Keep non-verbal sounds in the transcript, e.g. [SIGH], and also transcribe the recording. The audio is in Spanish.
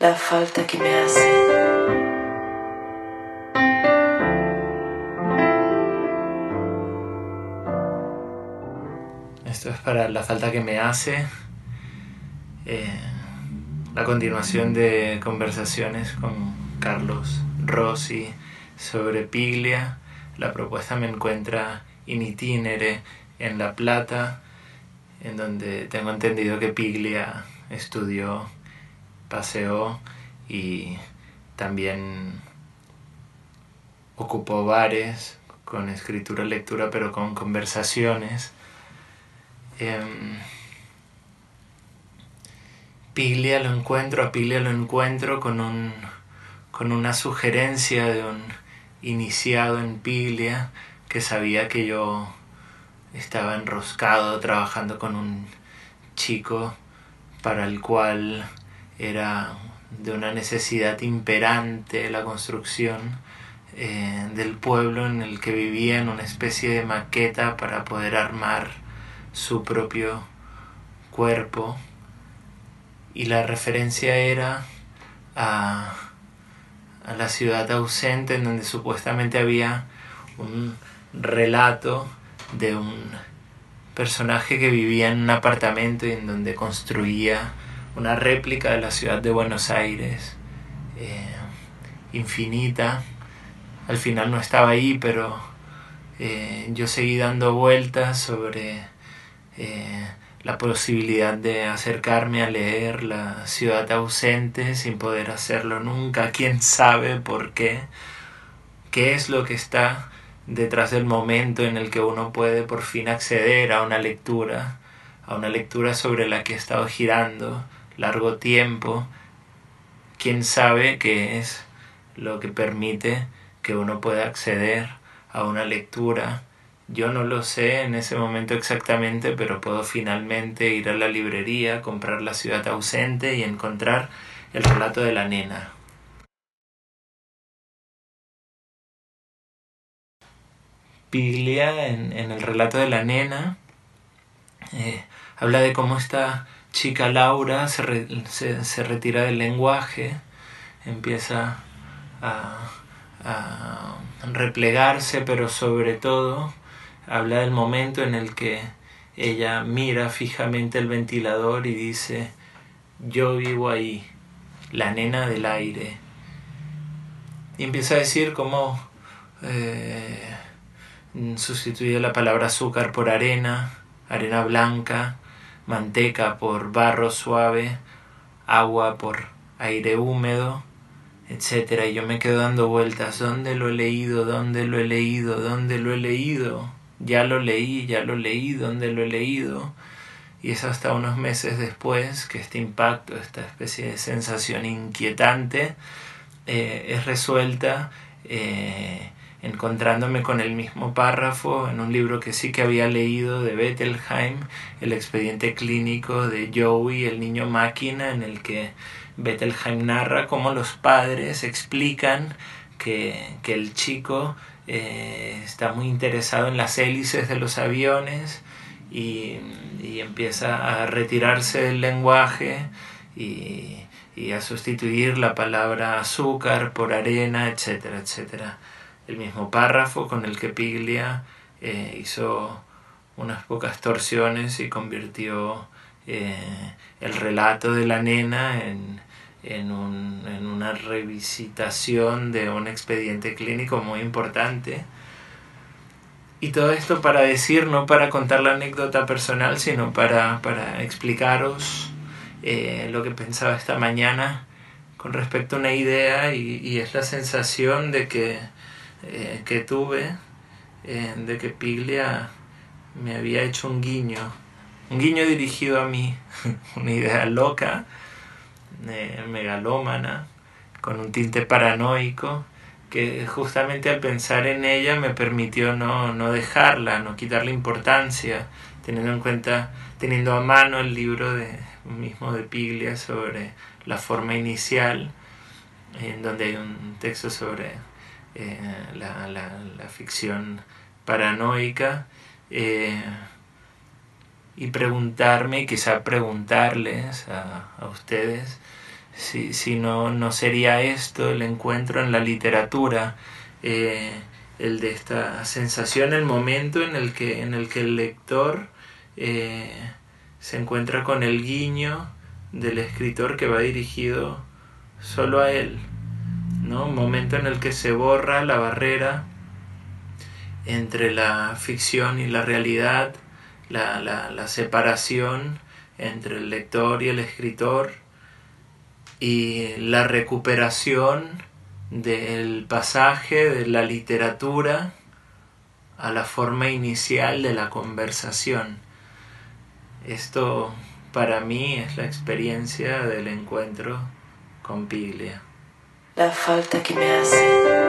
la falta que me hace. Esto es para la falta que me hace. Eh, la continuación de conversaciones con Carlos Rossi sobre Piglia. La propuesta me encuentra in itinere en La Plata, en donde tengo entendido que Piglia estudió, paseó y también ocupó bares con escritura, lectura, pero con conversaciones. Em, Piglia lo encuentro, a Piglia lo encuentro con, un, con una sugerencia de un iniciado en Piglia que sabía que yo estaba enroscado trabajando con un chico para el cual era de una necesidad imperante la construcción eh, del pueblo en el que vivía en una especie de maqueta para poder armar su propio cuerpo. Y la referencia era a la ciudad ausente en donde supuestamente había un relato de un personaje que vivía en un apartamento y en donde construía una réplica de la ciudad de Buenos Aires, eh, infinita. Al final no estaba ahí, pero eh, yo seguí dando vueltas sobre eh, la posibilidad de acercarme a leer La ciudad ausente sin poder hacerlo nunca. ¿Quién sabe por qué? ¿Qué es lo que está detrás del momento en el que uno puede por fin acceder a una lectura, a una lectura sobre la que he estado girando largo tiempo, quién sabe qué es lo que permite que uno pueda acceder a una lectura. Yo no lo sé en ese momento exactamente, pero puedo finalmente ir a la librería, comprar La ciudad ausente y encontrar el relato de la nena. Piglia en, el relato de la nena eh, habla de cómo esta chica Laura se, se, retira del lenguaje, empieza a, a replegarse, pero sobre todo habla del momento en el que ella mira fijamente el ventilador y dice, yo vivo ahí, la nena del aire. Y empieza a decir cómo eh, sustituye la palabra azúcar por arena, arena blanca, manteca por barro suave, agua por aire húmedo, etc. Y yo me quedo dando vueltas, ¿dónde lo he leído? ¿Dónde lo he leído? ¿Dónde lo he leído? Ya lo leí, ya lo leí, ¿dónde lo he leído? Y es hasta unos meses después que este impacto, esta especie de sensación inquietante, eh, es resuelta eh, encontrándome con el mismo párrafo en un libro que sí que había leído de Bettelheim, el expediente clínico de Joey, el niño máquina, en el que Bettelheim narra cómo los padres explican que, el chico eh, está muy interesado en las hélices de los aviones y, empieza a retirarse del lenguaje y, y a sustituir la palabra azúcar por arena, etcétera, etcétera el mismo párrafo con el que Piglia eh, hizo unas pocas torsiones y convirtió eh, el relato de la nena en, en, un, en, una revisitación de un expediente clínico muy importante. Y todo esto para decir, no para contar la anécdota personal, sino para, para explicaros eh, lo que pensaba esta mañana con respecto a una idea y, y es la sensación de que eh, que tuve eh, de que Piglia me había hecho un guiño, un guiño dirigido a mí, [LAUGHS] una idea loca, eh, megalómana, con un tinte paranoico, que justamente al pensar en ella me permitió no, no dejarla, no quitarle importancia, teniendo en cuenta, teniendo a mano el libro de, mismo de Piglia sobre la forma inicial, en donde hay un texto sobre eh, la, la, la, ficción paranoica eh, y preguntarme, quizá preguntarles a, a, ustedes si, si no, no sería esto el encuentro en la literatura, eh, el de esta sensación, el momento en el que, en el, que el lector eh, se encuentra con el guiño del escritor que va dirigido solo a él, ¿no? Momento en el que se borra la barrera entre la ficción y la realidad, la, la, la separación entre el lector y el escritor y la recuperación del pasaje de la literatura a la forma inicial de la conversación. Esto para mí es la experiencia del encuentro con Piglia. La falta que me hace